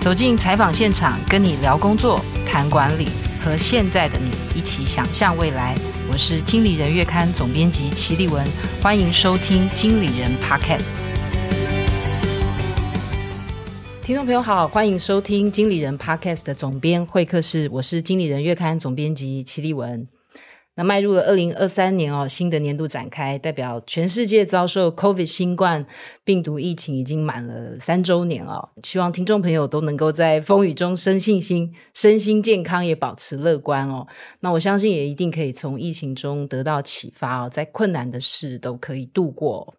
走进采访现场，跟你聊工作、谈管理，和现在的你一起想象未来。我是经理人月刊总编辑齐丽文，欢迎收听经理人 Podcast。听众朋友好，欢迎收听经理人 Podcast 的总编会客室，我是经理人月刊总编辑齐丽文。那迈入了二零二三年哦，新的年度展开，代表全世界遭受 COVID 新冠病毒疫情已经满了三周年哦。希望听众朋友都能够在风雨中生信心，身心健康也保持乐观哦。那我相信也一定可以从疫情中得到启发哦，在困难的事都可以度过。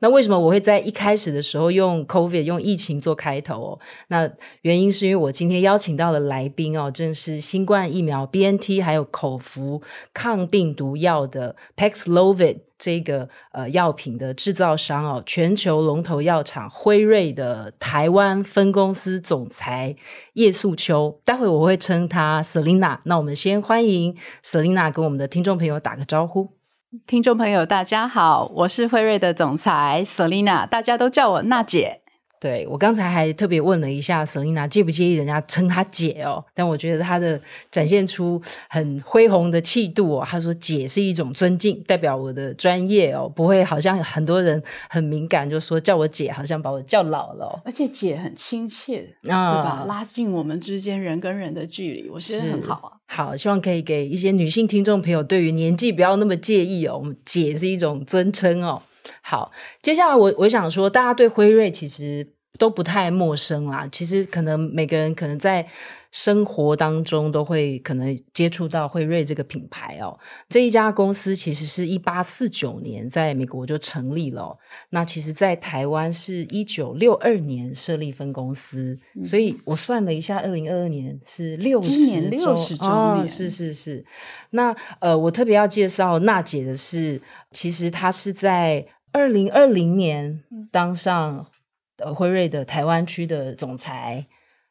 那为什么我会在一开始的时候用 COVID 用疫情做开头哦？那原因是因为我今天邀请到的来宾哦，正是新冠疫苗 BNT 还有口服抗病毒药的 Paxlovid 这个呃药品的制造商哦，全球龙头药厂辉瑞的台湾分公司总裁叶素秋。待会我会称她 Selina。那我们先欢迎 Selina 跟我们的听众朋友打个招呼。听众朋友，大家好，我是辉瑞的总裁 Selina，大家都叫我娜姐。对，我刚才还特别问了一下 Selina 介不介意人家称她姐哦？但我觉得她的展现出很恢宏的气度哦。她说姐是一种尊敬，代表我的专业哦，不会好像很多人很敏感，就说叫我姐好像把我叫老了哦。而且姐很亲切，啊、对吧？拉近我们之间人跟人的距离，我觉得很好啊。好，希望可以给一些女性听众朋友，对于年纪不要那么介意哦。我们姐是一种尊称哦。好，接下来我我想说，大家对辉瑞其实都不太陌生啦。其实可能每个人可能在生活当中都会可能接触到惠瑞这个品牌哦。这一家公司其实是一八四九年在美国就成立了哦。那其实，在台湾是一九六二年设立分公司，嗯、所以我算了一下，二零二二年是六十周，年六十周年，哦，是是是。那呃，我特别要介绍娜姐的是，其实她是在。二零二零年当上呃辉瑞的台湾区的总裁。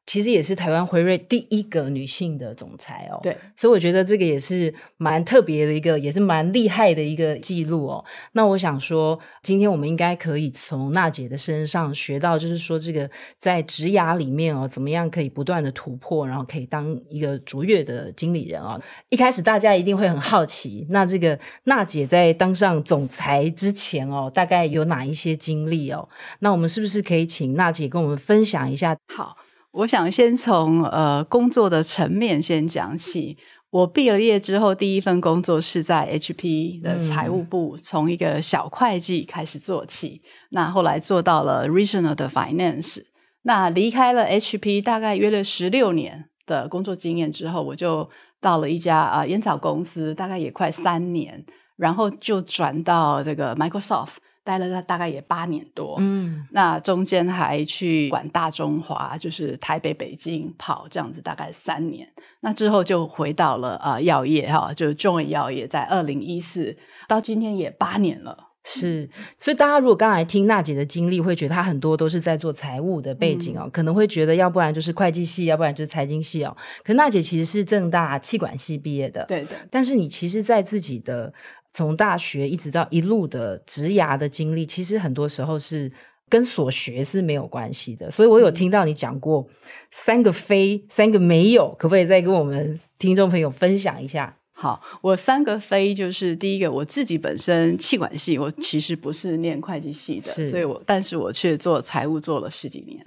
其实也是台湾辉瑞第一个女性的总裁哦，对，所以我觉得这个也是蛮特别的一个，也是蛮厉害的一个记录哦。那我想说，今天我们应该可以从娜姐的身上学到，就是说这个在职涯里面哦，怎么样可以不断的突破，然后可以当一个卓越的经理人哦。一开始大家一定会很好奇，那这个娜姐在当上总裁之前哦，大概有哪一些经历哦？那我们是不是可以请娜姐跟我们分享一下？好。我想先从呃工作的层面先讲起。我毕了业之后，第一份工作是在 HP 的财务部，从一个小会计开始做起。那后来做到了 Regional 的 Finance。那离开了 HP 大概约了十六年的工作经验之后，我就到了一家啊烟草公司，大概也快三年，然后就转到这个 Microsoft。待了大概也八年多，嗯，那中间还去管大中华，就是台北、北京跑这样子，大概三年。那之后就回到了呃药业哈，就 join 药业，在二零一四到今天也八年了。是，所以大家如果刚才听娜姐的经历，会觉得她很多都是在做财务的背景哦，嗯、可能会觉得要不然就是会计系，要不然就是财经系哦。可娜姐其实是正大气管系毕业的，对的。但是你其实，在自己的从大学一直到一路的职涯的经历，其实很多时候是跟所学是没有关系的。所以我有听到你讲过三个非，三个没有，可不可以再跟我们听众朋友分享一下？好，我三个非就是第一个，我自己本身气管系，我其实不是念会计系的，所以我但是我却做财务做了十几年。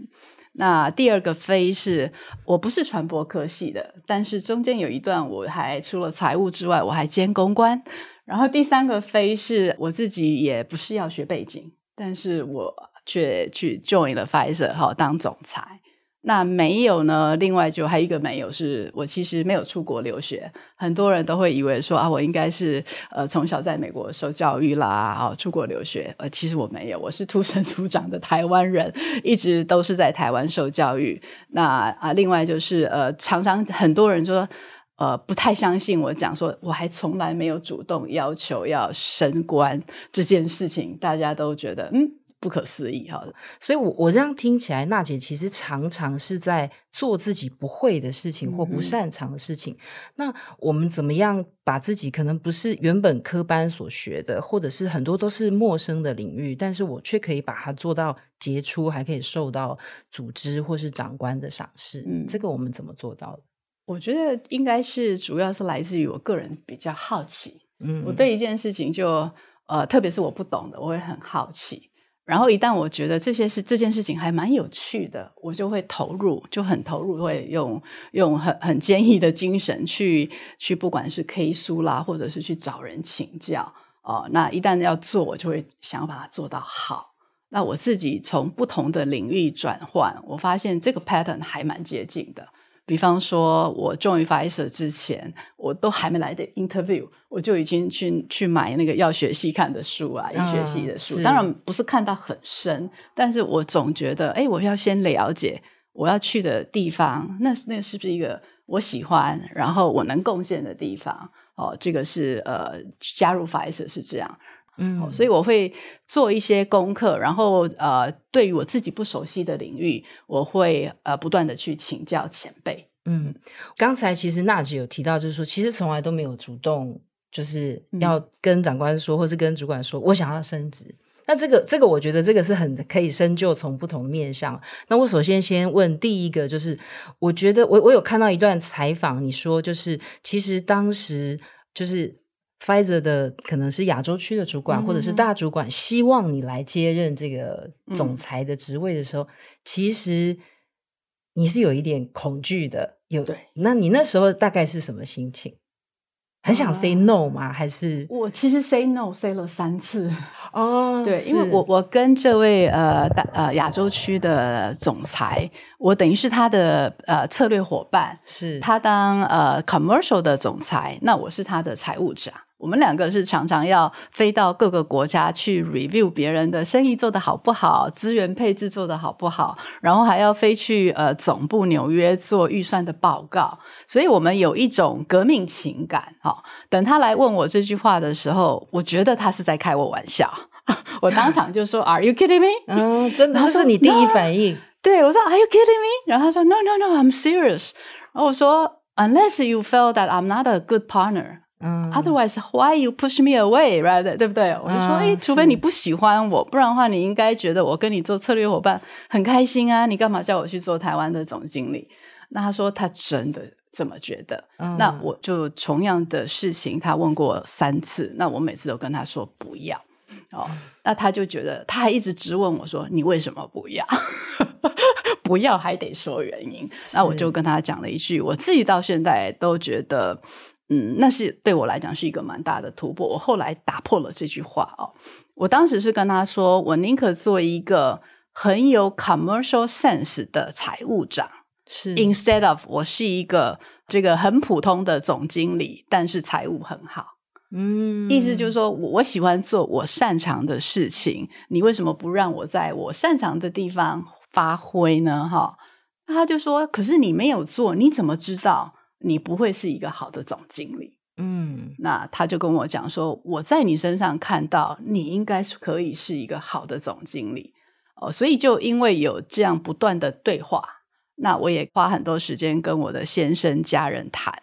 那第二个非是我不是传播科系的，但是中间有一段我还除了财务之外，我还兼公关。然后第三个非是我自己也不是药学背景，但是我却去 join 了 Pfizer 哈当总裁。那没有呢？另外就还有一个没有，是我其实没有出国留学。很多人都会以为说啊，我应该是呃从小在美国受教育啦，啊出国留学。呃，其实我没有，我是土生土长的台湾人，一直都是在台湾受教育。那啊，另外就是呃，常常很多人说呃不太相信我讲说，我还从来没有主动要求要升官这件事情，大家都觉得嗯。不可思议哈。所以我，我我这样听起来，娜姐其实常常是在做自己不会的事情或不擅长的事情。嗯、那我们怎么样把自己可能不是原本科班所学的，或者是很多都是陌生的领域，但是我却可以把它做到杰出，还可以受到组织或是长官的赏识？嗯，这个我们怎么做到的？我觉得应该是主要是来自于我个人比较好奇，嗯，我对一件事情就呃，特别是我不懂的，我会很好奇。然后一旦我觉得这些事这件事情还蛮有趣的，我就会投入，就很投入，会用用很很坚毅的精神去去，不管是 K 书啦，或者是去找人请教哦。那一旦要做，我就会想要把它做到好。那我自己从不同的领域转换，我发现这个 pattern 还蛮接近的。比方说，我 join Pfizer 之前，我都还没来的 interview，我就已经去去买那个药学系看的书啊，医学系的书。嗯、当然不是看到很深，但是我总觉得，哎，我要先了解我要去的地方，那那是不是一个我喜欢，然后我能贡献的地方？哦，这个是呃，加入 Pfizer 是这样。嗯，所以我会做一些功课，然后呃，对于我自己不熟悉的领域，我会呃不断的去请教前辈。嗯，刚才其实娜姐有提到，就是说其实从来都没有主动就是要跟长官说，嗯、或是跟主管说我想要升职。那这个这个，我觉得这个是很可以深究从不同的面向。那我首先先问第一个，就是我觉得我我有看到一段采访，你说就是其实当时就是。Pfizer 的可能是亚洲区的主管，或者是大主管，希望你来接任这个总裁的职位的时候，嗯、其实你是有一点恐惧的。有，对，那你那时候大概是什么心情？很想 say no 吗？还是我其实 say no say 了三次 哦。对，因为我我跟这位呃大呃亚洲区的总裁，我等于是他的呃策略伙伴，是他当呃 commercial 的总裁，那我是他的财务长。我们两个是常常要飞到各个国家去 review 别人的生意做得好不好，资源配置做得好不好，然后还要飞去呃总部纽约做预算的报告，所以我们有一种革命情感。哈，等他来问我这句话的时候，我觉得他是在开我玩笑，我当场就说 Are you kidding me？嗯，真的，这是你第一反应。对，我说 Are you kidding me？然后他说 No No No，I'm serious。然后我说 Unless you feel that I'm not a good partner。嗯，Otherwise, why you push me away, right？对不对？我就说，哎、嗯，除非你不喜欢我，不然的话，你应该觉得我跟你做策略伙伴很开心啊。你干嘛叫我去做台湾的总经理？那他说他真的这么觉得。嗯、那我就同样的事情，他问过三次，那我每次都跟他说不要。哦，那他就觉得他还一直质问我说，你为什么不要？不要还得说原因。那我就跟他讲了一句，我自己到现在都觉得。嗯，那是对我来讲是一个蛮大的突破。我后来打破了这句话哦，我当时是跟他说，我宁可做一个很有 commercial sense 的财务长，是 instead of 我是一个这个很普通的总经理，但是财务很好。嗯，意思就是说我喜欢做我擅长的事情，你为什么不让我在我擅长的地方发挥呢？哈，那他就说，可是你没有做，你怎么知道？你不会是一个好的总经理，嗯，那他就跟我讲说，我在你身上看到你应该是可以是一个好的总经理。哦，所以就因为有这样不断的对话，那我也花很多时间跟我的先生家人谈。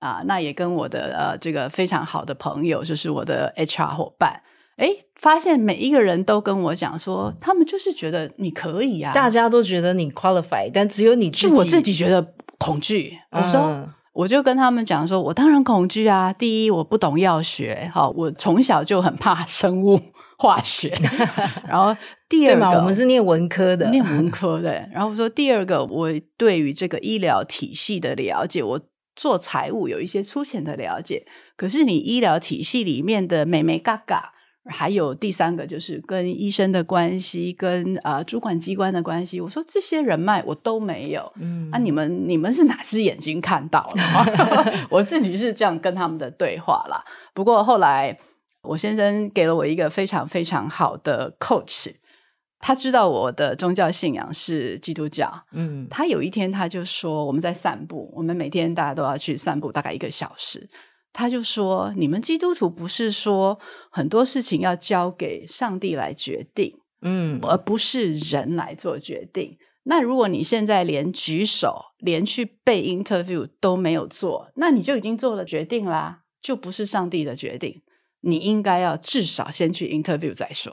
啊，那也跟我的呃这个非常好的朋友，就是我的 HR 伙伴，哎，发现每一个人都跟我讲说，他们就是觉得你可以啊，大家都觉得你 qualify，但只有你自己，就我自己觉得。恐惧，我说，嗯、我就跟他们讲说，我当然恐惧啊。第一，我不懂药学，好，我从小就很怕生物化学。然后第二个，我们是念文科的，念文科的。然后我说第二个，我对于这个医疗体系的了解，我做财务有一些粗浅的了解。可是你医疗体系里面的眉眉角角。还有第三个就是跟医生的关系，跟呃主管机关的关系。我说这些人脉我都没有，嗯，啊，你们你们是哪只眼睛看到了？我自己是这样跟他们的对话啦。不过后来我先生给了我一个非常非常好的 coach，他知道我的宗教信仰是基督教，嗯，他有一天他就说我们在散步，我们每天大家都要去散步，大概一个小时。他就说：“你们基督徒不是说很多事情要交给上帝来决定，嗯，而不是人来做决定。那如果你现在连举手、连去被 interview 都没有做，那你就已经做了决定啦，就不是上帝的决定。你应该要至少先去 interview 再说。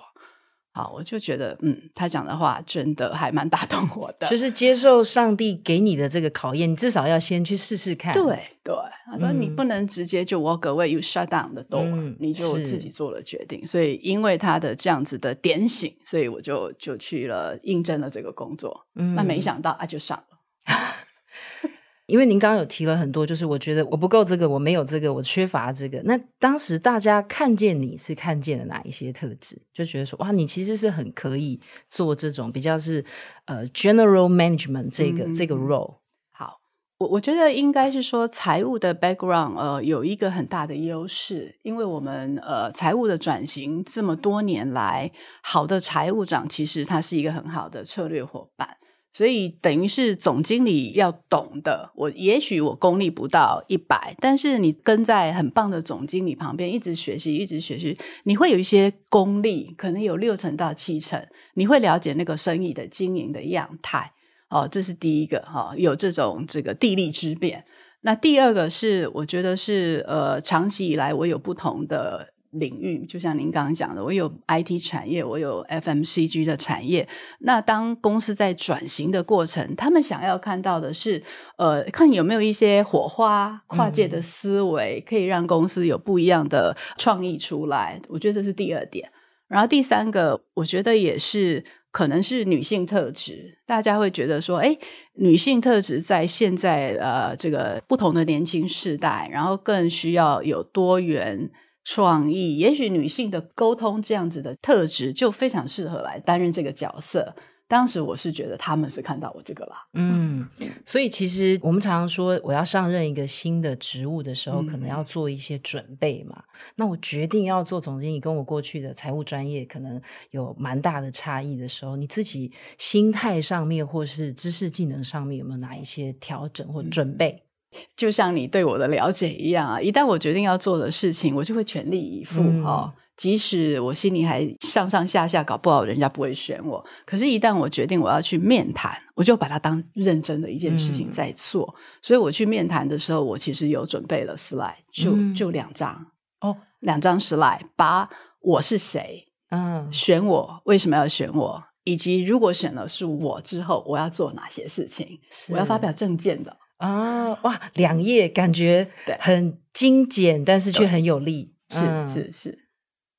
好，我就觉得，嗯，他讲的话真的还蛮打动我的，就是接受上帝给你的这个考验，你至少要先去试试看。对对，他说你不能直接就 walk away，you shut down the door，嗯，你就自己做了决定。所以因为他的这样子的点醒，所以我就就去了应征了这个工作。嗯，那没想到啊，就上了。因为您刚刚有提了很多，就是我觉得我不够这个，我没有这个，我缺乏这个。那当时大家看见你是看见了哪一些特质？就觉得说，哇，你其实是很可以做这种比较是呃 general management 这个、嗯、这个 role。好，我我觉得应该是说财务的 background 呃有一个很大的优势，因为我们呃财务的转型这么多年来，好的财务长其实他是一个很好的策略伙伴。所以等于是总经理要懂的，我也许我功力不到一百，但是你跟在很棒的总经理旁边，一直学习，一直学习，你会有一些功力，可能有六成到七成，你会了解那个生意的经营的样态。哦，这是第一个哈、哦，有这种这个地利之便。那第二个是，我觉得是呃，长期以来我有不同的。领域就像您刚刚讲的，我有 IT 产业，我有 FMCG 的产业。那当公司在转型的过程，他们想要看到的是，呃，看有没有一些火花、跨界的思维，可以让公司有不一样的创意出来。我觉得这是第二点。然后第三个，我觉得也是可能是女性特质。大家会觉得说，诶，女性特质在现在呃这个不同的年轻世代，然后更需要有多元。创意，也许女性的沟通这样子的特质就非常适合来担任这个角色。当时我是觉得他们是看到我这个啦，嗯，所以其实我们常常说，我要上任一个新的职务的时候，可能要做一些准备嘛。嗯、那我决定要做总经理，跟我过去的财务专业可能有蛮大的差异的时候，你自己心态上面或是知识技能上面有没有哪一些调整或准备？嗯就像你对我的了解一样啊，一旦我决定要做的事情，我就会全力以赴哦。即使我心里还上上下下，搞不好人家不会选我。可是，一旦我决定我要去面谈，我就把它当认真的一件事情在做。嗯、所以，我去面谈的时候，我其实有准备了 slide，就、嗯、就两张哦，两张 slide，把我是谁，嗯，选我为什么要选我，以及如果选了是我之后，我要做哪些事情，我要发表证件的。啊，哇，两页感觉很精简，但是却很有力。是是是，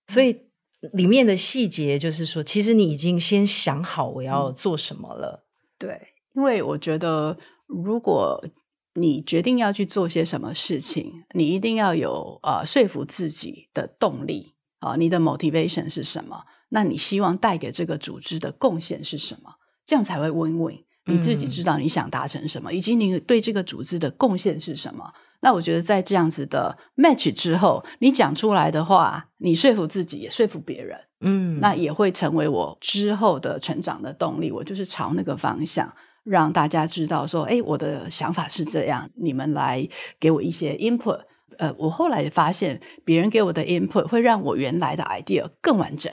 所以里面的细节就是说，其实你已经先想好我要做什么了。对，因为我觉得，如果你决定要去做些什么事情，你一定要有呃说服自己的动力啊，你的 motivation 是什么？那你希望带给这个组织的贡献是什么？这样才会 win-win。你自己知道你想达成什么，嗯，以及你对这个组织的贡献是什么。那我觉得在这样子的 match 之后，你讲出来的话，你说服自己，也说服别人，嗯，那也会成为我之后的成长的动力。我就是朝那个方向，让大家知道说，哎，我的想法是这样，你们来给我一些 input。呃，我后来发现，别人给我的 input 会让我原来的 idea 更完整。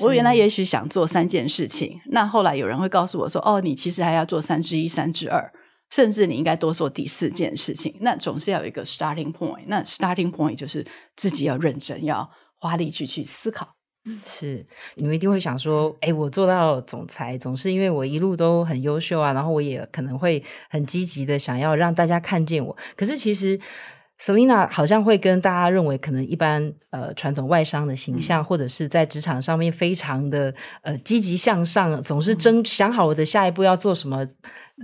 我原来也许想做三件事情，那后来有人会告诉我说：“哦，你其实还要做三之一、三之二，甚至你应该多做第四件事情。”那总是要有一个 starting point。那 starting point 就是自己要认真，要花力气去思考。是，你们一定会想说：“哎，我做到总裁，总是因为我一路都很优秀啊，然后我也可能会很积极的想要让大家看见我。”可是其实。Selina 好像会跟大家认为，可能一般呃传统外商的形象，嗯、或者是在职场上面非常的呃积极向上，总是争、嗯、想好我的下一步要做什么。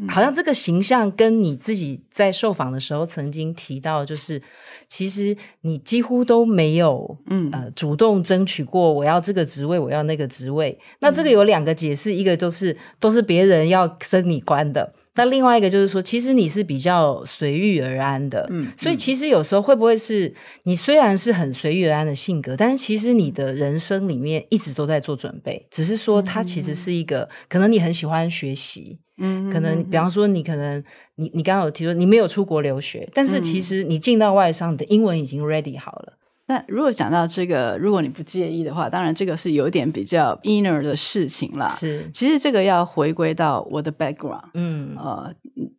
嗯、好像这个形象跟你自己在受访的时候曾经提到，就是其实你几乎都没有嗯呃主动争取过我要这个职位，我要那个职位。那这个有两个解释，一个就是都是别人要升你官的。那另外一个就是说，其实你是比较随遇而安的，嗯，所以其实有时候会不会是你虽然是很随遇而安的性格，但是其实你的人生里面一直都在做准备，只是说它其实是一个，嗯、可能你很喜欢学习，嗯，可能比方说你可能你你刚刚有提说你没有出国留学，但是其实你进到外商，你的英文已经 ready 好了，那如果讲到这个，如果你不介意的话，当然这个是有点比较 inner 的事情啦。是，其实这个要回归到我的 background。嗯，呃，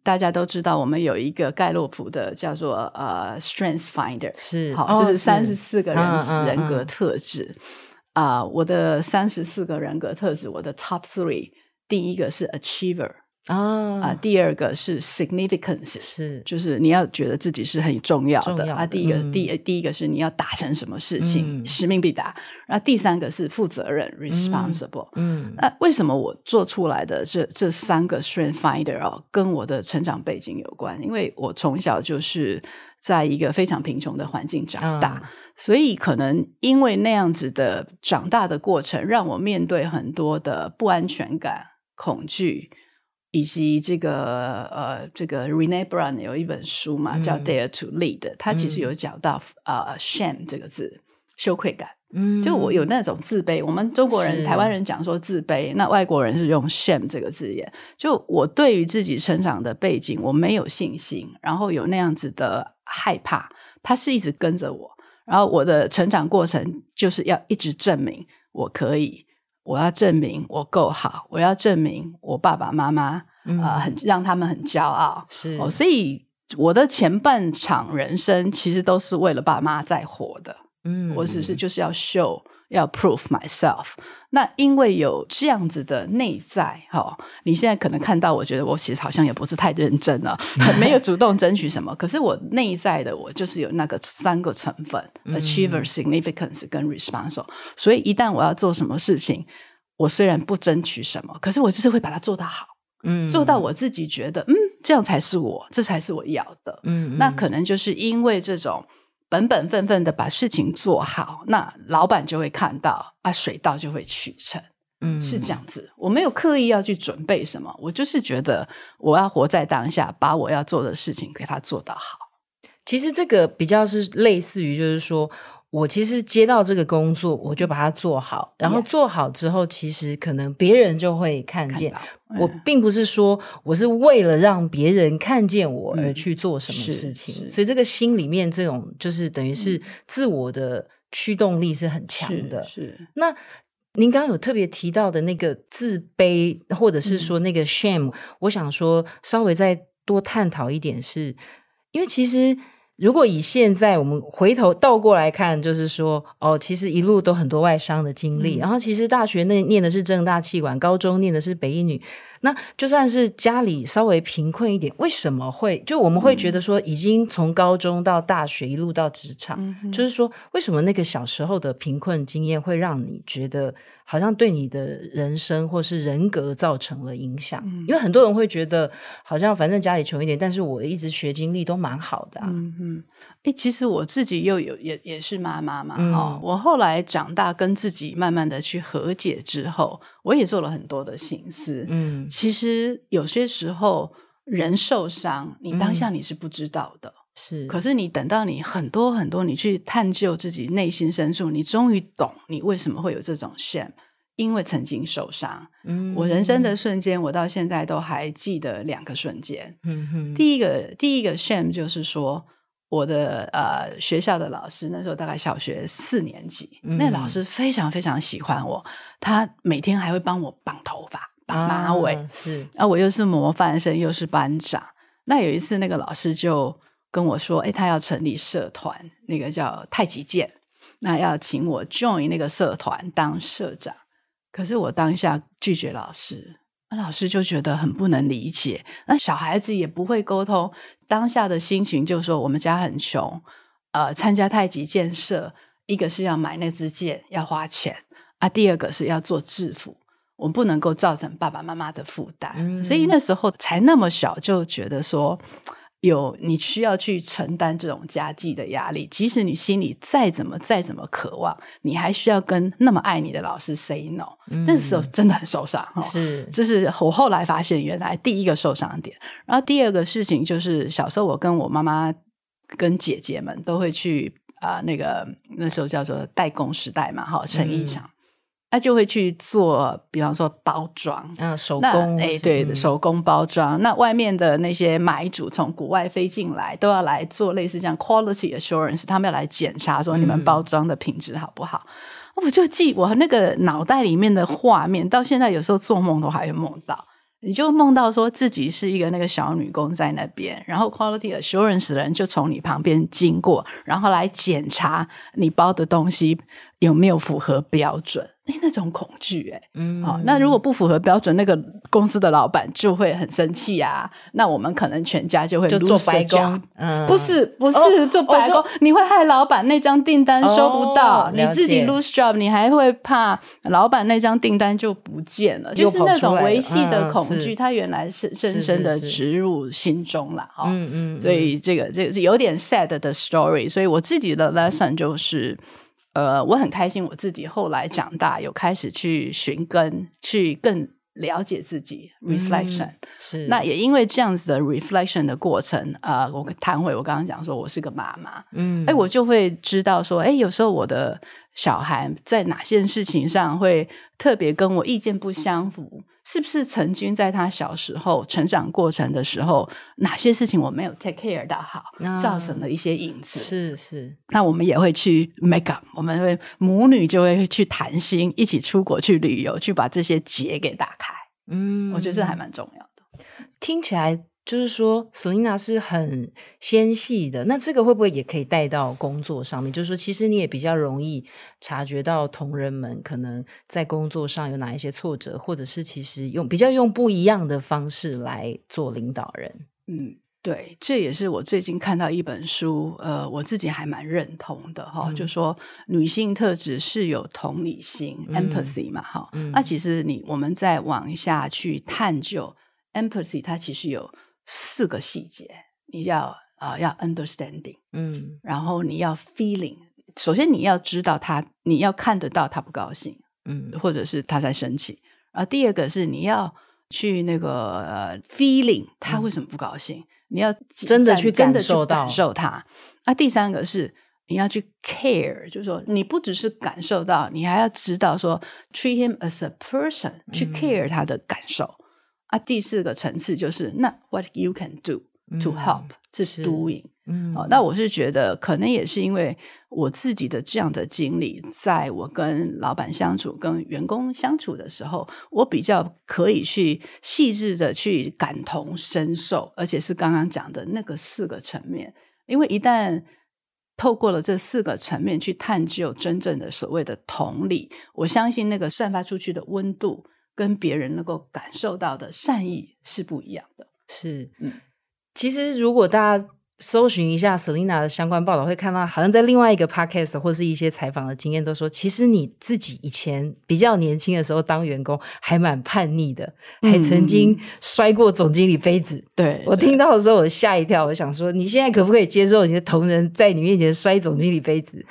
大家都知道我们有一个盖洛普的叫做呃 Strength Finder，是，好，哦、就是三十四个人、嗯、人格特质啊、嗯嗯呃。我的三十四个人格特质，我的 top three，第一个是 achiever。啊！第二个是 significance，是就是你要觉得自己是很重要的，啊。第一个，嗯、第第一个是你要达成什么事情，嗯、使命必达。然后第三个是负责任，responsible。嗯，那、嗯、为什么我做出来的这这三个 strength finder 哦，跟我的成长背景有关？因为我从小就是在一个非常贫穷的环境长大，嗯、所以可能因为那样子的长大的过程，让我面对很多的不安全感、恐惧。以及这个呃，这个 Rene Brown 有一本书嘛，叫《Dare to Lead》，嗯，他其实有讲到呃，shame 这个字，羞愧感。嗯，就我有那种自卑。我们中国人、台湾人讲说自卑，那外国人是用 shame 这个字眼。就我对于自己成长的背景，我没有信心，然后有那样子的害怕，他是一直跟着我。然后我的成长过程就是要一直证明我可以。我要证明我够好，我要证明我爸爸妈妈啊、嗯呃，很让他们很骄傲。是哦，所以我的前半场人生其实都是为了爸妈在活的。嗯，我只是就是要 show。要 prove myself，那因为有这样子的内在，哈、哦，你现在可能看到，我觉得我其实好像也不是太认真了，没有主动争取什么。可是我内在的我就是有那个三个成分、嗯、：achiever、significance 跟 responsible。所以一旦我要做什么事情，我虽然不争取什么，可是我就是会把它做到好，嗯，做到我自己觉得，嗯，这样才是我，这才是我要的，嗯，嗯，那可能就是因为这种。本本分分的把事情做好，那老板就会看到啊，水到就会渠成，嗯，是这样子。我没有刻意要去准备什么，我就是觉得我要活在当下，把我要做的事情给他做到好。其实这个比较是类似于，就是说。我其实接到这个工作，我就把它做好，然后做好之后，其实可能别人就会看见。看我并不是说我是为了让别人看见我而去做什么事情，嗯、所以这个心里面这种就是等于是自我的驱动力是很强的。是，是那您刚刚有特别提到的那个自卑，或者是说那个 shame，、嗯、我想说稍微再多探讨一点是，是因为其实。如果以现在我们回头倒过来看，就是说，哦，其实一路都很多外商的经历，嗯、然后其实大学那念的是正大气管，高中念的是北一女。那就算是家里稍微贫困一点，为什么会就我们会觉得说，已经从高中到大学一路到职场，嗯、就是说，为什么那个小时候的贫困经验会让你觉得好像对你的人生或是人格造成了影响？嗯、因为很多人会觉得，好像反正家里穷一点，但是我一直学经历都蛮好的、啊。嗯嗯，哎，其实我自己又有也也是妈妈嘛，嗯、哦，我后来长大跟自己慢慢的去和解之后。我也做了很多的心思，嗯，其实有些时候人受伤，你当下你是不知道的，嗯、是，可是你等到你很多很多，你去探究自己内心深处，你终于懂你为什么会有这种 shame，因为曾经受伤。嗯，我人生的瞬间，我到现在都还记得两个瞬间。嗯哼，第一个第一个 shame 就是说。我的呃学校的老师那时候大概小学四年级，嗯、那老师非常非常喜欢我，他每天还会帮我绑头发、绑马尾，啊是啊，我又是模范生，又是班长。那有一次，那个老师就跟我说：“哎，他要成立社团，那个叫太极剑，那要请我 join 那个社团当社长。”可是我当下拒绝老师。那老师就觉得很不能理解，那小孩子也不会沟通，当下的心情就是说我们家很穷，呃，参加太极剑社，一个是要买那支剑要花钱啊，第二个是要做制服，我们不能够造成爸爸妈妈的负担，嗯、所以那时候才那么小就觉得说。有你需要去承担这种家计的压力，即使你心里再怎么再怎么渴望，你还需要跟那么爱你的老师 say no。嗯，那时候真的很受伤。是，这是我后来发现原来第一个受伤点。然后第二个事情就是小时候我跟我妈妈跟姐姐们都会去啊、呃，那个那时候叫做代工时代嘛，哈，成衣厂。嗯他就会去做，比方说包装，嗯，手工，哎，对的，手工包装。那外面的那些买主从国外飞进来，都要来做类似这样 quality assurance，他们要来检查说你们包装的品质好不好。嗯、我就记我那个脑袋里面的画面，到现在有时候做梦都还会梦到。你就梦到说自己是一个那个小女工在那边，然后 quality assurance 的人就从你旁边经过，然后来检查你包的东西有没有符合标准。哎，那种恐惧，哎，嗯，好，那如果不符合标准，那个公司的老板就会很生气啊。那我们可能全家就会就做白工，嗯，不是，不是、哦、做白工，哦、你会害老板那张订单收不到，哦、你自己 lose job，你还会怕老板那张订单就不见了，就是那种维系的恐惧，它、嗯、原来是深深的植入心中了，哈，嗯嗯，所以这个这个有点 sad 的 story，所以我自己的 lesson 就是。呃，我很开心，我自己后来长大，有开始去寻根，去更了解自己。reflection、嗯、是那也因为这样子的 reflection 的过程，呃，我谈回我刚刚讲说，我是个妈妈，嗯，哎，我就会知道说，哎，有时候我的小孩在哪些事情上会特别跟我意见不相符。是不是曾经在他小时候成长过程的时候，哪些事情我没有 take care 到好，啊、造成了一些影子？是是。那我们也会去 make up，我们会母女就会去谈心，一起出国去旅游，去把这些结给打开。嗯，我觉得这还蛮重要的。听起来。就是说，Selina 是很纤细的，那这个会不会也可以带到工作上面？就是说，其实你也比较容易察觉到同仁们可能在工作上有哪一些挫折，或者是其实用比较用不一样的方式来做领导人。嗯，对，这也是我最近看到一本书，呃，我自己还蛮认同的哈，嗯、就说女性特质是有同理心、嗯、（empathy） 嘛，哈、嗯，那其实你我们再往下去探究 empathy，它其实有。四个细节，你要啊、呃、要 understanding，嗯，然后你要 feeling，首先你要知道他，你要看得到他不高兴，嗯，或者是他在生气，啊，第二个是你要去那个呃 feeling，他为什么不高兴？嗯、你要真的去感受到感受他。啊，第三个是你要去 care，就是说你不只是感受到，你还要知道说 treat him as a person，去 care 他的感受。嗯啊，第四个层次就是那 what you can do to help，是 doing。嗯，哦，那我是觉得可能也是因为我自己的这样的经历，在我跟老板相处、跟员工相处的时候，我比较可以去细致的去感同身受，而且是刚刚讲的那个四个层面。因为一旦透过了这四个层面去探究真正的所谓的同理，我相信那个散发出去的温度。跟别人能够感受到的善意是不一样的。是，嗯，其实如果大家搜寻一下 Selina 的相关报道，会看到好像在另外一个 podcast 或是一些采访的经验，都说其实你自己以前比较年轻的时候当员工还蛮叛逆的，还曾经摔过总经理杯子。嗯、对，我听到的时候我吓一跳，我想说你现在可不可以接受你的同仁在你面前摔总经理杯子？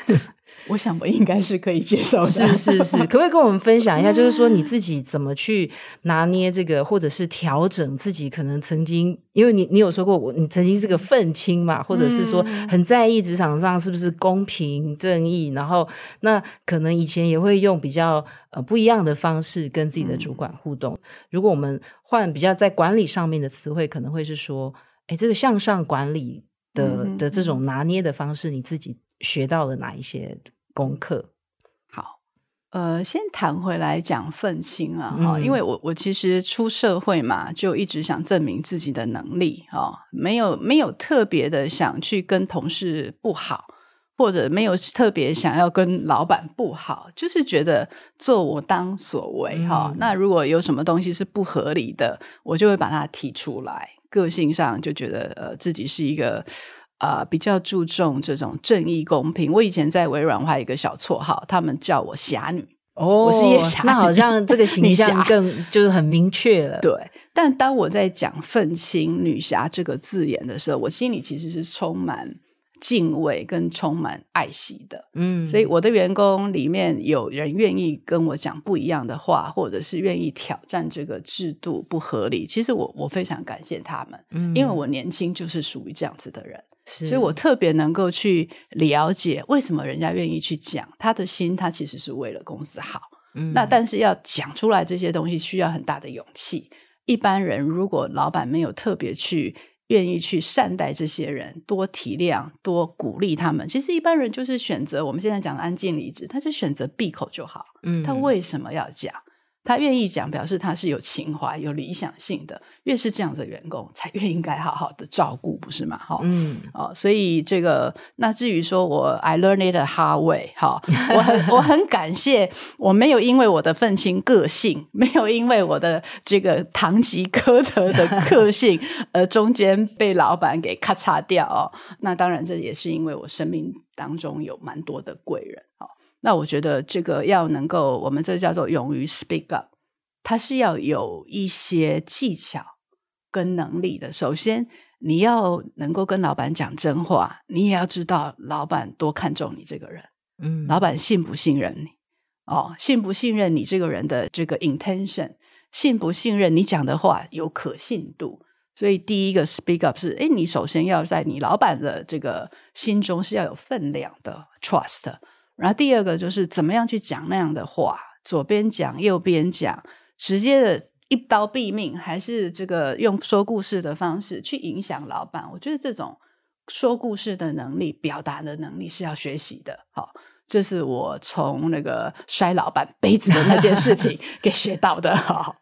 我想我应该是可以接受的，是是是，可不可以跟我们分享一下？就是说你自己怎么去拿捏这个，或者是调整自己？可能曾经，因为你你有说过我，你曾经是个愤青嘛，或者是说很在意职场上是不是公平正义，然后那可能以前也会用比较呃不一样的方式跟自己的主管互动。如果我们换比较在管理上面的词汇，可能会是说，哎，这个向上管理的的这种拿捏的方式，你自己学到了哪一些？功课好，呃，先谈回来讲愤青啊，哈、嗯，因为我我其实出社会嘛，就一直想证明自己的能力哦，没有没有特别的想去跟同事不好，或者没有特别想要跟老板不好，就是觉得做我当所为哈。嗯、那如果有什么东西是不合理的，我就会把它提出来。个性上就觉得呃自己是一个。啊、呃，比较注重这种正义公平。我以前在微软还有一个小绰号，他们叫我侠女。哦，我是夜侠，那好像这个形象 更就是很明确了。对，但当我在讲“愤青女侠”这个字眼的时候，我心里其实是充满敬畏跟充满爱惜的。嗯，所以我的员工里面有人愿意跟我讲不一样的话，或者是愿意挑战这个制度不合理，其实我我非常感谢他们。嗯，因为我年轻就是属于这样子的人。是所以我特别能够去了解为什么人家愿意去讲他的心，他其实是为了公司好。嗯，那但是要讲出来这些东西需要很大的勇气。一般人如果老板没有特别去愿意去善待这些人，多体谅、多鼓励他们，其实一般人就是选择我们现在讲的安静离职，他就选择闭口就好。嗯，他为什么要讲？他愿意讲，表示他是有情怀、有理想性的。越是这样的员工，才越应该好好的照顾，不是吗？哈，嗯，哦，所以这个，那至于说我 I learned it the hard way，哈，我很我很感谢，我没有因为我的愤青个性，没有因为我的这个堂吉诃德的个性，而中间被老板给咔嚓掉哦。那当然，这也是因为我生命当中有蛮多的贵人，哈。那我觉得这个要能够，我们这叫做勇于 speak up，它是要有一些技巧跟能力的。首先，你要能够跟老板讲真话，你也要知道老板多看重你这个人，嗯，老板信不信任你？哦，信不信任你这个人的这个 intention，信不信任你讲的话有可信度？所以第一个 speak up 是，哎，你首先要在你老板的这个心中是要有分量的 trust。然后第二个就是怎么样去讲那样的话，左边讲右边讲，直接的一刀毙命，还是这个用说故事的方式去影响老板？我觉得这种说故事的能力、表达的能力是要学习的。好。这是我从那个摔老板杯子的那件事情 给学到的哈。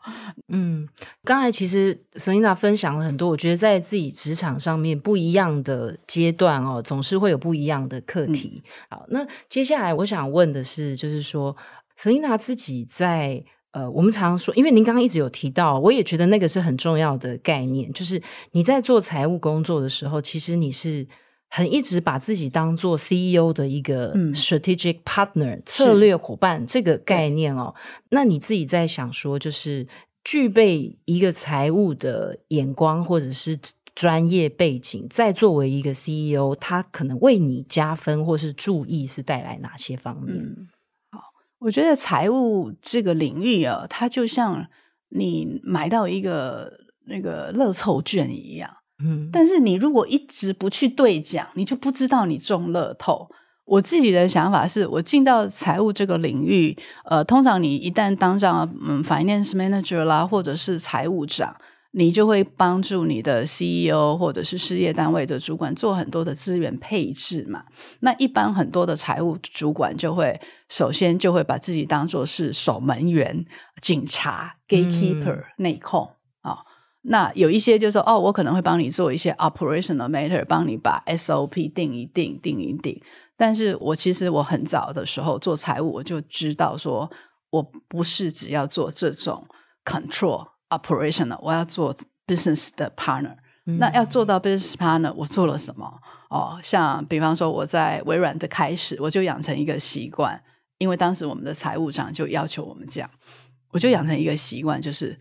嗯，刚才其实 Selena 分享了很多，我觉得在自己职场上面不一样的阶段哦，总是会有不一样的课题。嗯、好，那接下来我想问的是，就是说 Selena 自己在呃，我们常常说，因为您刚刚一直有提到，我也觉得那个是很重要的概念，就是你在做财务工作的时候，其实你是。很一直把自己当做 CEO 的一个 strategic partner、嗯、策略伙伴这个概念哦，那你自己在想说，就是具备一个财务的眼光或者是专业背景，再作为一个 CEO，他可能为你加分或是注意是带来哪些方面？嗯、好，我觉得财务这个领域啊，它就像你买到一个那个乐透券一样。嗯，但是你如果一直不去兑奖，你就不知道你中乐透。我自己的想法是，我进到财务这个领域，呃，通常你一旦当上嗯 finance manager 啦，或者是财务长，你就会帮助你的 CEO 或者是事业单位的主管做很多的资源配置嘛。那一般很多的财务主管就会首先就会把自己当做是守门员、警察、gatekeeper、内控。那有一些就是说，哦，我可能会帮你做一些 operational matter，帮你把 SOP 定一定、定一定。但是我其实我很早的时候做财务，我就知道说，我不是只要做这种 control operational，我要做 business 的 partner。嗯。那要做到 business partner，我做了什么？哦，像比方说我在微软的开始，我就养成一个习惯，因为当时我们的财务长就要求我们这样，我就养成一个习惯，就是。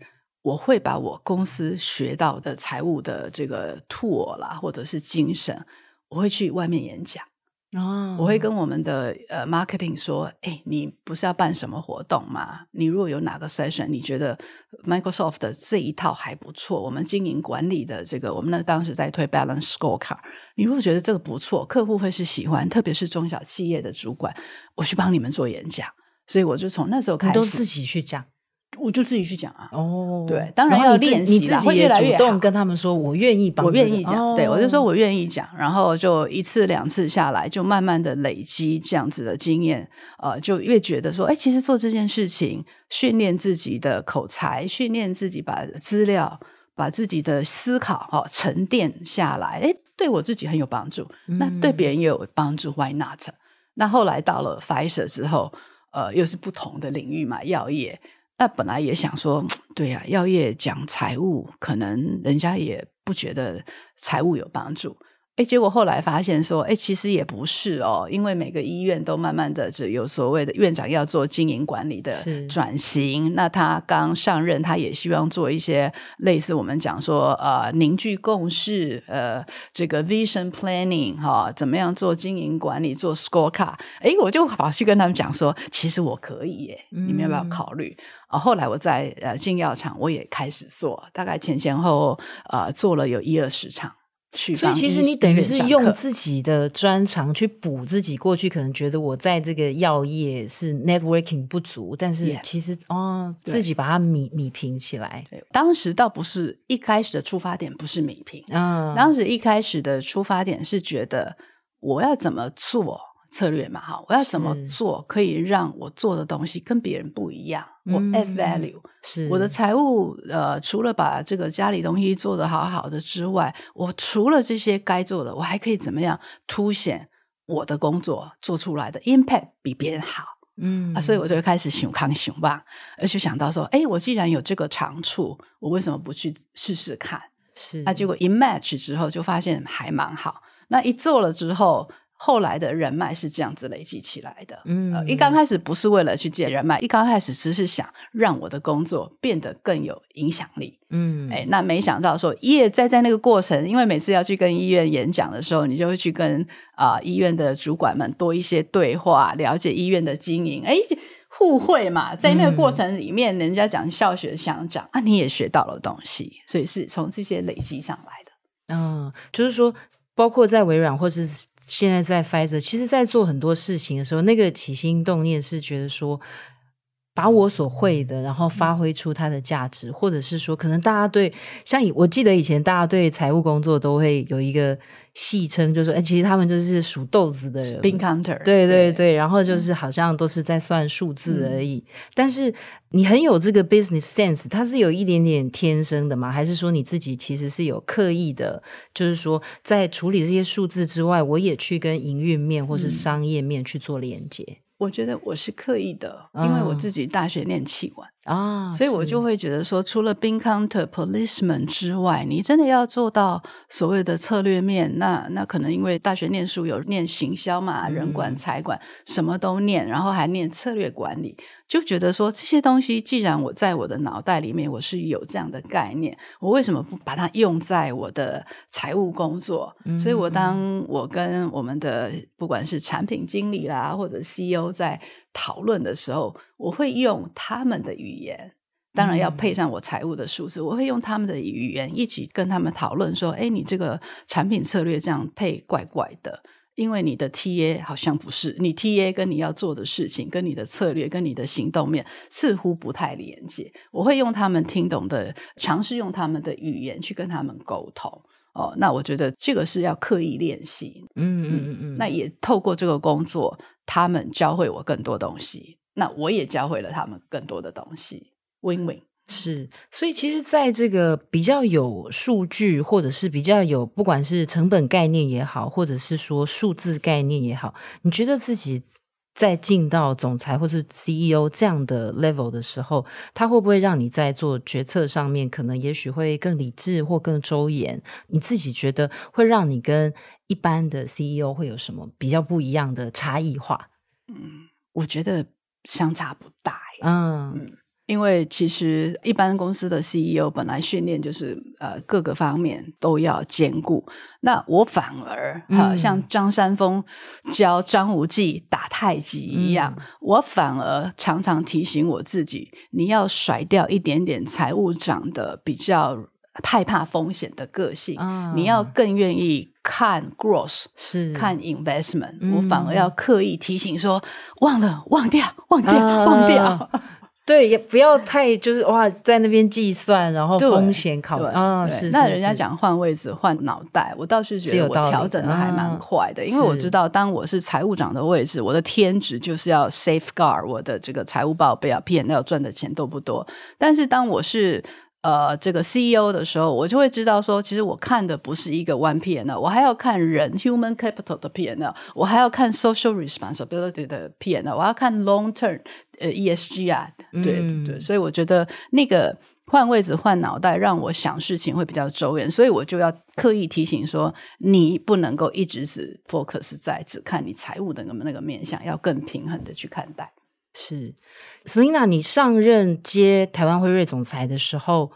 我会把我公司学到的财务的这个 tool 啦，或者是精神，我会去外面演讲。哦，我会跟我们的呃 marketing 说，哎，你不是要办什么活动吗？你如果有哪个 session，你觉得 Microsoft 的这一套还不错，我们经营管理的这个，我们那当时在推 Balance Scorecard，你如果觉得这个不错，客户会是喜欢，特别是中小企业的主管，我去帮你们做演讲。所以我就从那时候开始，都自己去讲。我就自己去讲啊！哦，对，当然要练习，你自己也主动跟他们说，我愿意帮，我愿意讲。对，我就说我愿意讲，然后就一次两次下来，就慢慢的累积这样子的经验。呃，就越觉得说，哎，其实做这件事情，训练自己的口才，训练自己把资料、把自己的思考哦沉淀下来，哎，对我自己很有帮助，那对别人也有帮助。Why not？那后来到了 Pfizer 之后，呃，又是不同的领域嘛，药业。那本来也想说，对呀、药业讲财务，可能人家也不觉得财务有帮助。哎，结果后来发现说，哎，其实也不是哦，因为每个医院都慢慢的就有所谓的院长要做经营管理的转型。那他刚上任，他也希望做一些类似我们讲说，呃，凝聚共识，呃，这个 vision planning 哈、哦，怎么样做经营管理，做 scorecard。哎，我就跑去跟他们讲说，其实我可以耶，你们要不要考虑？啊、嗯，后来我在呃进药厂，我也开始做，大概前前后后呃做了有一二十场。所以其实你等于是用自己的专长去补自己过去可能觉得我在这个药业是 networking 不足，但是其实.哦，自己把它米米平起来。对，当时倒不是一开始的出发点不是米平，嗯，当时一开始的出发点是觉得我要怎么做。策略嘛，哈，我要怎么做可以让我做的东西跟别人不一样？是我 add value，是我的财务呃，除了把这个家里东西做得好好的之外，我除了这些该做的，我还可以怎么样凸显我的工作做出来的 impact 比别人好？嗯啊，所以我就开始想康想吧，而且想到说，哎，我既然有这个长处，我为什么不去试试看？是，那结果一 match 之后，就发现还蛮好。那一做了之后。后来的人脉是这样子累积起来的。嗯、呃，一刚开始不是为了去借人脉，一刚开始只是想让我的工作变得更有影响力。嗯，哎，那没想到说，也在在那个过程，因为每次要去跟医院演讲的时候，你就会去跟啊、呃、医院的主管们多一些对话，了解医院的经营。哎，互惠嘛，在那个过程里面，嗯、人家讲笑学相长啊，你也学到了东西，所以是从这些累积上来的。嗯，就是说。包括在微软，或是现在在 Pfizer，其实，在做很多事情的时候，那个起心动念是觉得说，把我所会的，然后发挥出它的价值，嗯、或者是说，可能大家对，像我记得以前大家对财务工作都会有一个。戏称就是说，哎，其实他们就是数豆子的人，bean counter，对对对，对然后就是好像都是在算数字而已。嗯、但是你很有这个 business sense，它是有一点点天生的吗？还是说你自己其实是有刻意的？就是说，在处理这些数字之外，我也去跟营运面或是商业面去做连接。嗯我觉得我是刻意的，因为我自己大学念气管啊，所以我就会觉得说，除了 bean counter policeman 之外，你真的要做到所谓的策略面，那那可能因为大学念书有念行销嘛，人管、财管什么都念，然后还念策略管理。就觉得说，这些东西，既然我在我的脑袋里面我是有这样的概念，我为什么不把它用在我的财务工作？嗯、所以，我当我跟我们的不管是产品经理啦，或者 CEO 在讨论的时候，我会用他们的语言，当然要配上我财务的数字，嗯、我会用他们的语言一起跟他们讨论说：“哎，你这个产品策略这样配怪怪的。”因为你的 TA 好像不是你 TA 跟你要做的事情，跟你的策略，跟你的行动面似乎不太连接。我会用他们听懂的，尝试用他们的语言去跟他们沟通。哦，那我觉得这个是要刻意练习。嗯嗯嗯嗯。那也透过这个工作，他们教会我更多东西，那我也教会了他们更多的东西。Win-win。是，所以其实，在这个比较有数据，或者是比较有不管是成本概念也好，或者是说数字概念也好，你觉得自己在进到总裁或是 CEO 这样的 level 的时候，他会不会让你在做决策上面，可能也许会更理智或更周延？你自己觉得会让你跟一般的 CEO 会有什么比较不一样的差异化？嗯，我觉得相差不大。嗯。嗯因为其实一般公司的 CEO 本来训练就是呃各个方面都要兼顾，那我反而啊、呃、像张三丰教张无忌打太极一样，嗯、我反而常常提醒我自己，你要甩掉一点点财务长的比较害怕风险的个性，嗯、你要更愿意看 growth，是。看 investment，、嗯、我反而要刻意提醒说忘了忘掉忘掉忘掉。忘掉嗯 对，也不要太就是哇，在那边计算，然后风险考虑啊。是，那人家讲换位置、换脑袋，我倒是觉得我调整的还蛮快的，因为我知道，当我是财务长的位置，我的天职就是要 safeguard 我的这个财务报备啊，P&L 赚的钱多不多。但是当我是呃，这个 CEO 的时候，我就会知道说，其实我看的不是一个 one P&L，我还要看人 human capital 的 P&L，我还要看 social responsibility 的 P&L，我要看 long term 呃 ESG 啊，对对对，嗯、所以我觉得那个换位置换脑袋，让我想事情会比较周延，所以我就要刻意提醒说，你不能够一直只 focus 在只看你财务的那个那个面向，要更平衡的去看待。是，Selina，你上任接台湾辉瑞总裁的时候，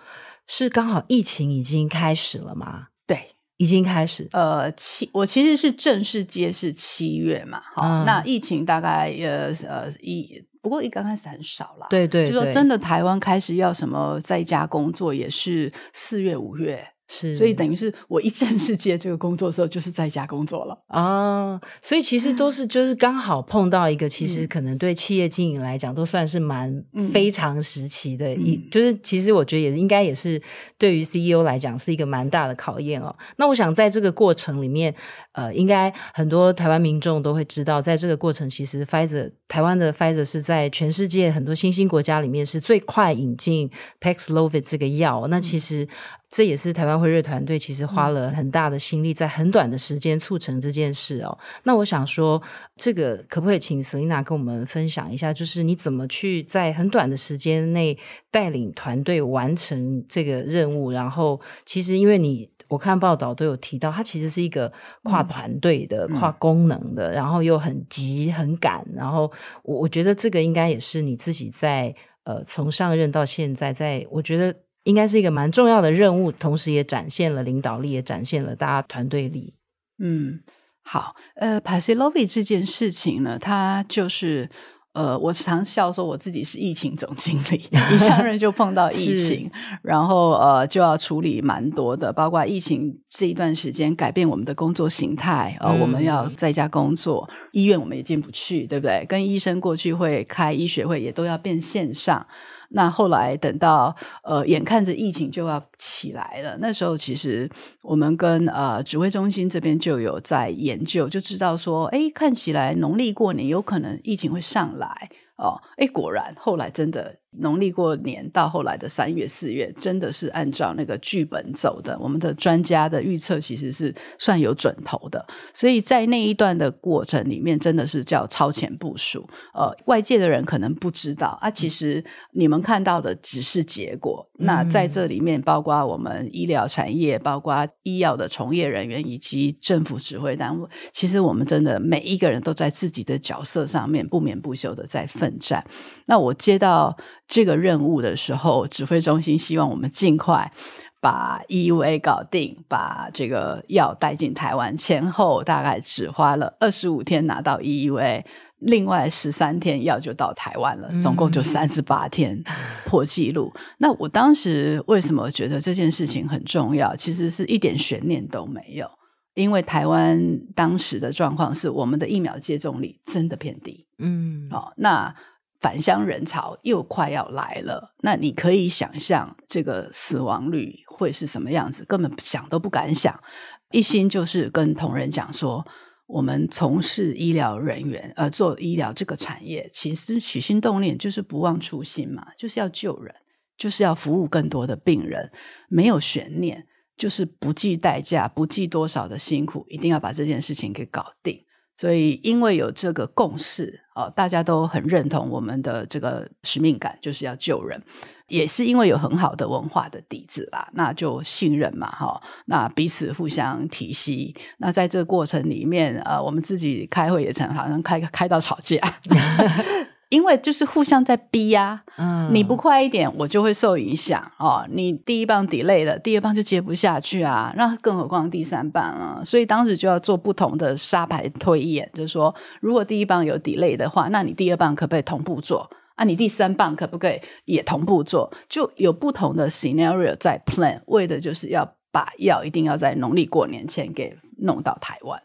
是刚好疫情已经开始了吗？对，已经开始。呃，七，我其实是正式接是七月嘛，好，嗯、那疫情大概呃呃一，不过一刚开始很少啦。对，对对，就说真的，台湾开始要什么在家工作，也是四月五月。是，所以等于是我一正式接这个工作的时候，就是在家工作了啊。所以其实都是 就是刚好碰到一个，其实可能对企业经营来讲都算是蛮非常时期的一，嗯、就是其实我觉得也应该也是对于 CEO 来讲是一个蛮大的考验哦。那我想在这个过程里面，呃，应该很多台湾民众都会知道，在这个过程其实 Pfizer 台湾的 Pfizer 是在全世界很多新兴国家里面是最快引进 Paxlovid 这个药。那其实。这也是台湾辉瑞团队其实花了很大的心力，在很短的时间促成这件事哦。那我想说，这个可不可以请 Selina 跟我们分享一下，就是你怎么去在很短的时间内带领团队完成这个任务？然后，其实因为你我看报道都有提到，它其实是一个跨团队的、嗯、跨功能的，然后又很急很赶。然后，我我觉得这个应该也是你自己在呃从上任到现在，在我觉得。应该是一个蛮重要的任务，同时也展现了领导力，也展现了大家团队力。嗯，好，呃，Paxlovid 这件事情呢，它就是呃，我常笑说我自己是疫情总经理，一上任就碰到疫情，然后呃就要处理蛮多的，包括疫情这一段时间改变我们的工作形态，呃，嗯、我们要在家工作，医院我们也进不去，对不对？跟医生过去会开医学会，也都要变线上。那后来等到呃，眼看着疫情就要起来了，那时候其实我们跟呃指挥中心这边就有在研究，就知道说，哎，看起来农历过年有可能疫情会上来。哦，哎，果然后来真的农历过年到后来的三月四月，真的是按照那个剧本走的。我们的专家的预测其实是算有准头的，所以在那一段的过程里面，真的是叫超前部署。呃，外界的人可能不知道啊，其实你们看到的只是结果。嗯、那在这里面，包括我们医疗产业，包括医药的从业人员以及政府指挥单位，其实我们真的每一个人都在自己的角色上面不眠不休的在奋战。那我接到这个任务的时候，指挥中心希望我们尽快把 EUA 搞定，把这个药带进台湾。前后大概只花了二十五天拿到 EUA，另外十三天药就到台湾了，总共就三十八天破纪录。嗯、那我当时为什么觉得这件事情很重要？其实是一点悬念都没有。因为台湾当时的状况是，我们的疫苗接种率真的偏低，嗯，哦，那返乡人潮又快要来了，那你可以想象这个死亡率会是什么样子？根本想都不敢想，一心就是跟同仁讲说，我们从事医疗人员，呃，做医疗这个产业，其实起心动念就是不忘初心嘛，就是要救人，就是要服务更多的病人，没有悬念。就是不计代价，不计多少的辛苦，一定要把这件事情给搞定。所以，因为有这个共识，哦，大家都很认同我们的这个使命感，就是要救人。也是因为有很好的文化的底子啦，那就信任嘛，哈、那彼此互相体系。那在这个过程里面，呃，我们自己开会也曾好像开开到吵架。因为就是互相在逼呀、啊，嗯，你不快一点，我就会受影响哦。你第一棒 delay 了，第二棒就接不下去啊。那更何况第三棒啊，所以当时就要做不同的沙盘推演，就是说，如果第一棒有 delay 的话，那你第二棒可不可以同步做啊？你第三棒可不可以也同步做？就有不同的 scenario 在 plan，为的就是要把药一定要在农历过年前给弄到台湾。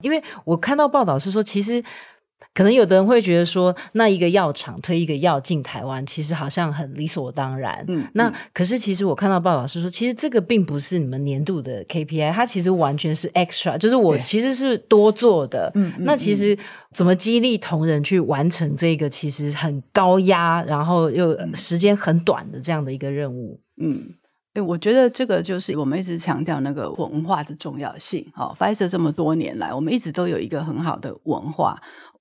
因为我看到报道是说，其实。可能有的人会觉得说，那一个药厂推一个药进台湾，其实好像很理所当然。嗯，那可是其实我看到报道是说，其实这个并不是你们年度的 KPI，它其实完全是 extra，就是我其实是多做的。嗯，那其实怎么激励同仁去完成这个其实很高压，然后又时间很短的这样的一个任务？嗯。哎，我觉得这个就是我们一直强调那个文化的重要性。哦，Pfizer 这么多年来，我们一直都有一个很好的文化，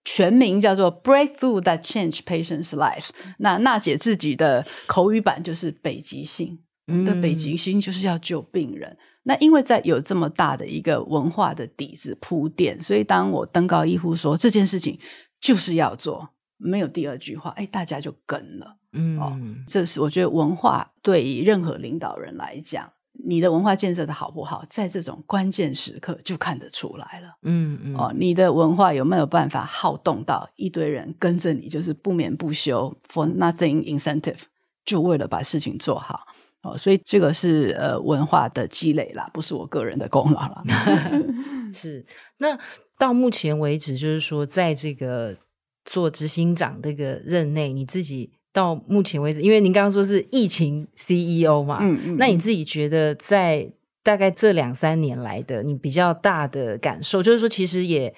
全名叫做 Breakthrough that change patients' lives。那娜姐自己的口语版就是北极星，我们的北极星就是要救病人。嗯、那因为在有这么大的一个文化的底子铺垫，所以当我登高一呼说这件事情就是要做，没有第二句话，哎，大家就跟了。嗯，哦，这是我觉得文化对于任何领导人来讲，你的文化建设的好不好，在这种关键时刻就看得出来了。嗯嗯，哦，你的文化有没有办法好动到一堆人跟着你，就是不眠不休，for nothing incentive，就为了把事情做好。哦，所以这个是呃文化的积累啦，不是我个人的功劳啦。是，那到目前为止，就是说，在这个做执行长这个任内，你自己到目前为止，因为您刚刚说是疫情 CEO 嘛，嗯嗯，那你自己觉得在大概这两三年来的你比较大的感受，就是说，其实也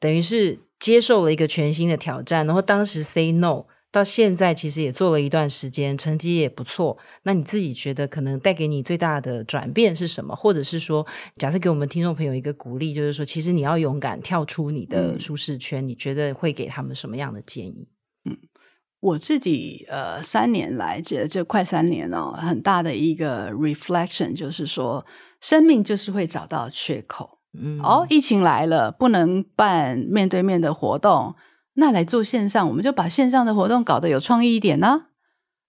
等于是接受了一个全新的挑战，然后当时 say no。到现在其实也做了一段时间，成绩也不错。那你自己觉得可能带给你最大的转变是什么？或者是说，假设给我们听众朋友一个鼓励，就是说，其实你要勇敢跳出你的舒适圈。嗯、你觉得会给他们什么样的建议？嗯，我自己呃，三年来这这快三年哦，很大的一个 reflection 就是说，生命就是会找到缺口。嗯，哦，疫情来了，不能办面对面的活动。那来做线上，我们就把线上的活动搞得有创意一点呢。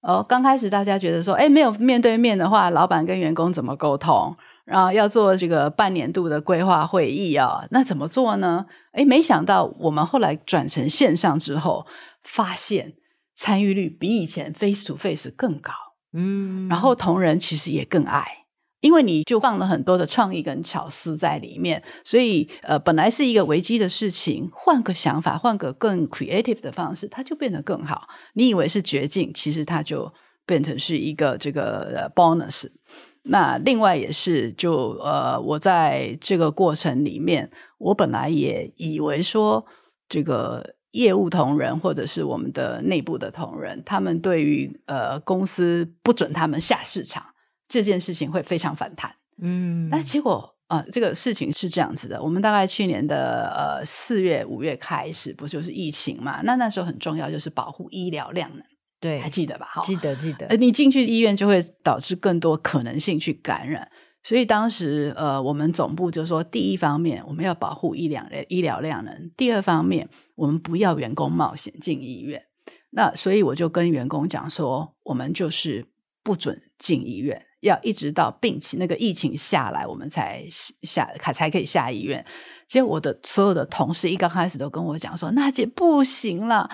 哦，刚开始大家觉得说，哎，没有面对面的话，老板跟员工怎么沟通？然后要做这个半年度的规划会议啊，那怎么做呢？哎，没想到我们后来转成线上之后，发现参与率比以前 face to face 更高。嗯，然后同仁其实也更爱。因为你就放了很多的创意跟巧思在里面，所以呃，本来是一个危机的事情，换个想法，换个更 creative 的方式，它就变得更好。你以为是绝境，其实它就变成是一个这个 bonus。那另外也是就，就呃，我在这个过程里面，我本来也以为说，这个业务同仁或者是我们的内部的同仁，他们对于呃公司不准他们下市场。这件事情会非常反弹，嗯，但结果啊、呃，这个事情是这样子的。我们大概去年的呃四月、五月开始，不就是疫情嘛？那那时候很重要，就是保护医疗量能，对，还记得吧？好，记得记得。呃，你进去医院就会导致更多可能性去感染，所以当时呃，我们总部就说，第一方面我们要保护医疗医疗量能，第二方面我们不要员工冒险进医院。那所以我就跟员工讲说，我们就是不准进医院。要一直到病情那个疫情下来，我们才下才才可以下医院。结果我的所有的同事一刚开始都跟我讲说：“娜姐不行了，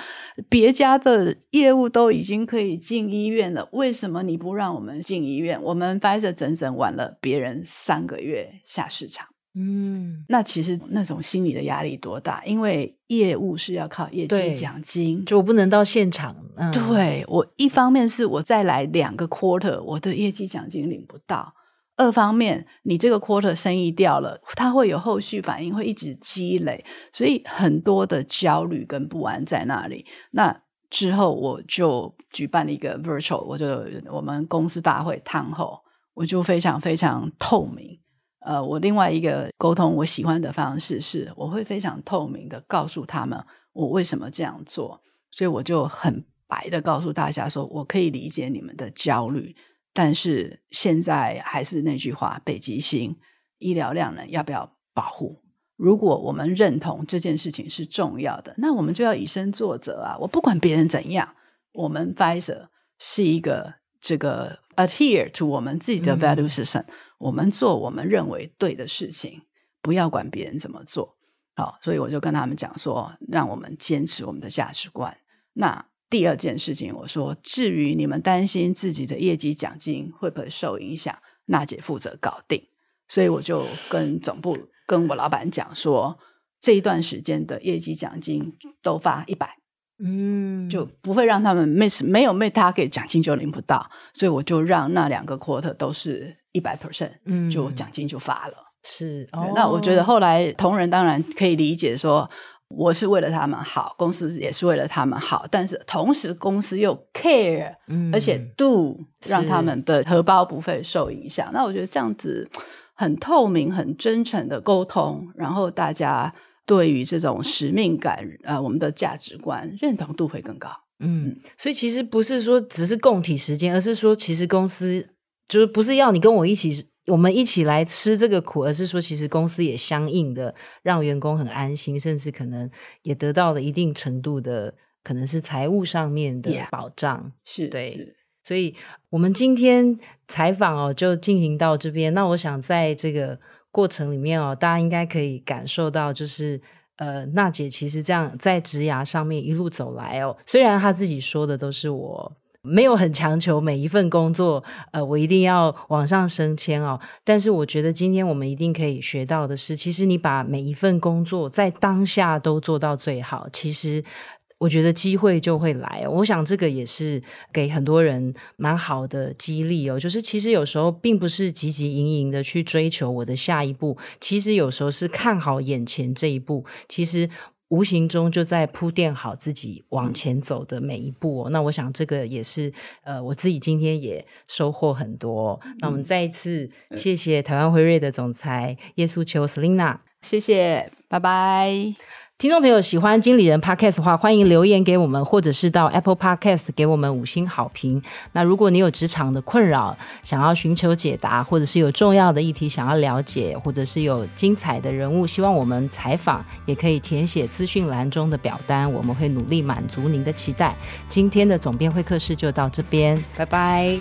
别家的业务都已经可以进医院了，为什么你不让我们进医院？我们反而整整晚了别人三个月下市场。”嗯，那其实那种心理的压力多大？因为业务是要靠业绩奖金，就我不能到现场。嗯、对，我一方面是我再来两个 quarter，我的业绩奖金领不到；二方面，你这个 quarter 生意掉了，它会有后续反应，会一直积累，所以很多的焦虑跟不安在那里。那之后我就举办了一个 virtual，我就我们公司大会 town hall，我就非常非常透明。呃，我另外一个沟通我喜欢的方式是，我会非常透明的告诉他们我为什么这样做，所以我就很白的告诉大家说，我可以理解你们的焦虑，但是现在还是那句话，北极星医疗量能要不要保护？如果我们认同这件事情是重要的，那我们就要以身作则啊！我不管别人怎样，我们 Pfizer 是一个这个 adhere to 我们自己的 value system。嗯我们做我们认为对的事情，不要管别人怎么做。好，所以我就跟他们讲说，让我们坚持我们的价值观。那第二件事情，我说，至于你们担心自己的业绩奖金会不会受影响，娜姐负责搞定。所以我就跟总部跟我老板讲说，这一段时间的业绩奖金都发一百，嗯，就不会让他们 miss，没有 miss target 奖金就领不到。所以我就让那两个 quarter 都是。一百 percent，嗯，就奖金就发了。是，那我觉得后来同仁当然可以理解说，我是为了他们好，公司也是为了他们好，但是同时公司又 care，嗯，而且 do 让他们的荷包不会受影响。那我觉得这样子很透明、很真诚的沟通，然后大家对于这种使命感，呃，我们的价值观认同度会更高。嗯，所以其实不是说只是供体时间，而是说其实公司。就是不是要你跟我一起，我们一起来吃这个苦，而是说，其实公司也相应的让员工很安心，甚至可能也得到了一定程度的，可能是财务上面的保障。Yeah, 是对，是所以我们今天采访哦，就进行到这边。那我想在这个过程里面哦，大家应该可以感受到，就是呃，娜姐其实这样在职涯上面一路走来哦，虽然她自己说的都是我。没有很强求每一份工作，呃，我一定要往上升迁哦。但是我觉得今天我们一定可以学到的是，其实你把每一份工作在当下都做到最好，其实我觉得机会就会来。我想这个也是给很多人蛮好的激励哦。就是其实有时候并不是汲汲营营的去追求我的下一步，其实有时候是看好眼前这一步，其实。无形中就在铺垫好自己往前走的每一步哦。那我想这个也是呃，我自己今天也收获很多。那我们再一次谢谢台湾辉瑞的总裁叶素秋 Selina，谢谢，拜拜。听众朋友喜欢经理人 Podcast 的话，欢迎留言给我们，或者是到 Apple Podcast 给我们五星好评。那如果你有职场的困扰，想要寻求解答，或者是有重要的议题想要了解，或者是有精彩的人物希望我们采访，也可以填写资讯栏中的表单，我们会努力满足您的期待。今天的总编会客室就到这边，拜拜。